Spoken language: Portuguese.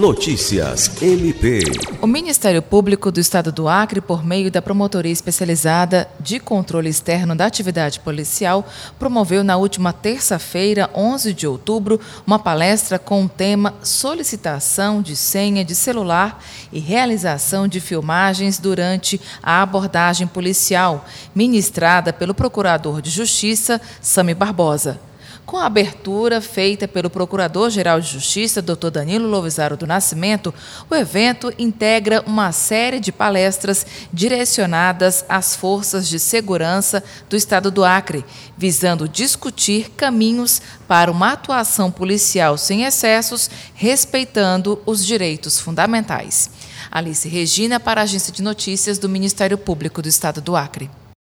Notícias MP. O Ministério Público do Estado do Acre, por meio da Promotoria Especializada de Controle Externo da Atividade Policial, promoveu na última terça-feira, 11 de outubro, uma palestra com o tema Solicitação de senha de celular e realização de filmagens durante a abordagem policial, ministrada pelo Procurador de Justiça, Sami Barbosa. Com a abertura feita pelo Procurador-Geral de Justiça, Dr. Danilo Lovisaro do Nascimento, o evento integra uma série de palestras direcionadas às forças de segurança do Estado do Acre, visando discutir caminhos para uma atuação policial sem excessos, respeitando os direitos fundamentais. Alice Regina, para a Agência de Notícias do Ministério Público do Estado do Acre.